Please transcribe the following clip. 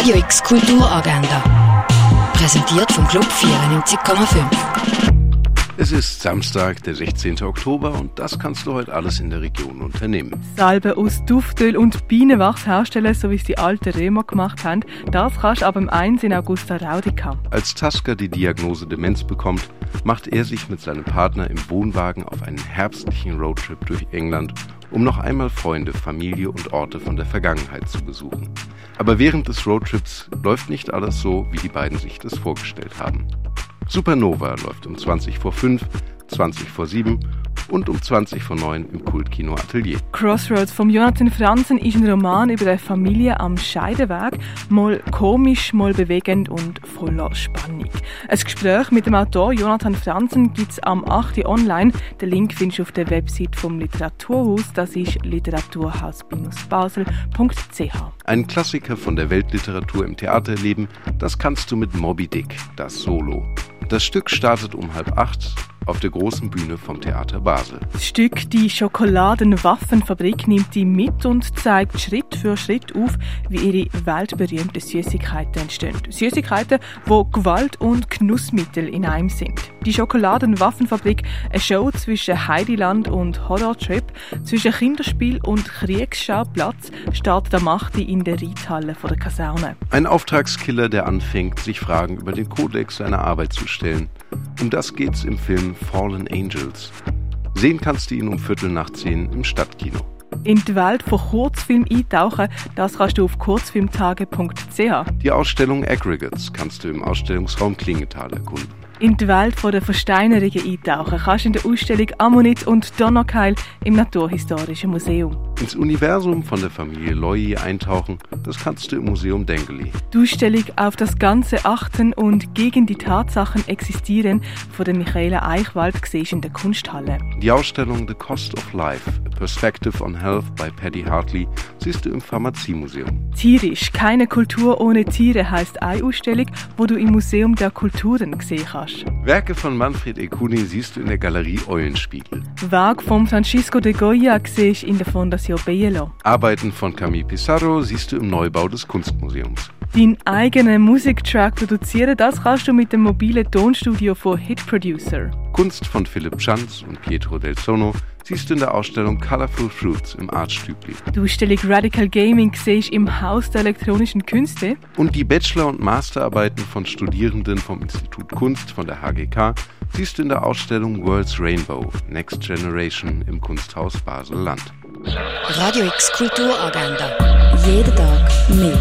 Radio X Kulturagenda. Präsentiert vom Club 94,5. Es ist Samstag, der 16. Oktober und das kannst du heute alles in der Region unternehmen. Salbe aus Duftöl und Bienenwachs herstellen, so wie es die alten Römer gemacht haben, das kannst du ab dem 1 in Augusta Raudica. Als Tasker die Diagnose Demenz bekommt, macht er sich mit seinem Partner im Wohnwagen auf einen herbstlichen Roadtrip durch England, um noch einmal Freunde, Familie und Orte von der Vergangenheit zu besuchen. Aber während des Roadtrips läuft nicht alles so, wie die beiden sich das vorgestellt haben. Supernova läuft um 20 vor 5, 20 vor 7 und um 20 vor 9 im Kultkino Atelier. Crossroads von Jonathan Franzen ist ein Roman über eine Familie am Scheideweg, mal komisch, mal bewegend und voller Spannung. Ein Gespräch mit dem Autor Jonathan Franzen gibt es am 8. online. Den Link findest du auf der Website vom Literaturhaus, das ist literaturhaus-basel.ch. Ein Klassiker von der Weltliteratur im Theater erleben, das kannst du mit Moby Dick, das Solo. Das Stück startet um halb acht auf der großen Bühne vom Theater Basel. Das Stück Die Schokoladenwaffenfabrik nimmt die mit und zeigt Schritt für Schritt auf, wie ihre weltberühmten Süßigkeiten entstehen. Süßigkeiten, wo Gewalt und Genussmittel in einem sind. Die Schokoladenwaffenfabrik, eine Show zwischen Heidiland und Horrortrip, zwischen Kinderspiel und Kriegsschauplatz, startet am 8. in der Reithalle der Kaserne. Ein Auftragskiller, der anfängt, sich Fragen über den Kodex seiner Arbeit zu stellen. Um das geht's im Film Fallen Angels. Sehen kannst du ihn um Viertel nach zehn im Stadtkino. In die Welt von Kurzfilm eintauchen, das kannst du auf kurzfilmtage.ch. Die Ausstellung Aggregates kannst du im Ausstellungsraum Klingenthal erkunden. In die Welt der Versteinerungen eintauchen kannst du in der Ausstellung Ammonit und Donnerkeil im Naturhistorischen Museum. Ins Universum von der Familie Loyi eintauchen, das kannst du im Museum Dengeli. Die Ausstellung auf das Ganze achten und gegen die Tatsachen existieren von der Michaela Eichwald siehst in der Kunsthalle. Die Ausstellung The Cost of Life, Perspective on Health by Paddy Hartley siehst du im Pharmaziemuseum. Tierisch, keine Kultur ohne Tiere heißt eine Ausstellung, wo du im Museum der Kulturen sehen kannst. Werke von Manfred Ekuni siehst du in der Galerie Eulenspiegel. Werk von Francisco de Goya siehst in der Fondation Bielo. Arbeiten von Camille Pissarro siehst du im Neubau des Kunstmuseums. Deinen eigenen Musiktrack produzieren, das kannst du mit dem mobilen Tonstudio von Hit Producer. Kunst von Philipp Schanz und Pietro del Sono siehst du in der Ausstellung Colorful Fruits im Artstübli. Die Ausstellung Radical Gaming siehst im Haus der elektronischen Künste. Und die Bachelor- und Masterarbeiten von Studierenden vom Institut Kunst von der HGK siehst du in der Ausstellung World's Rainbow Next Generation im Kunsthaus Basel-Land. Radio X Kulturagenda. Jeden Tag mehr.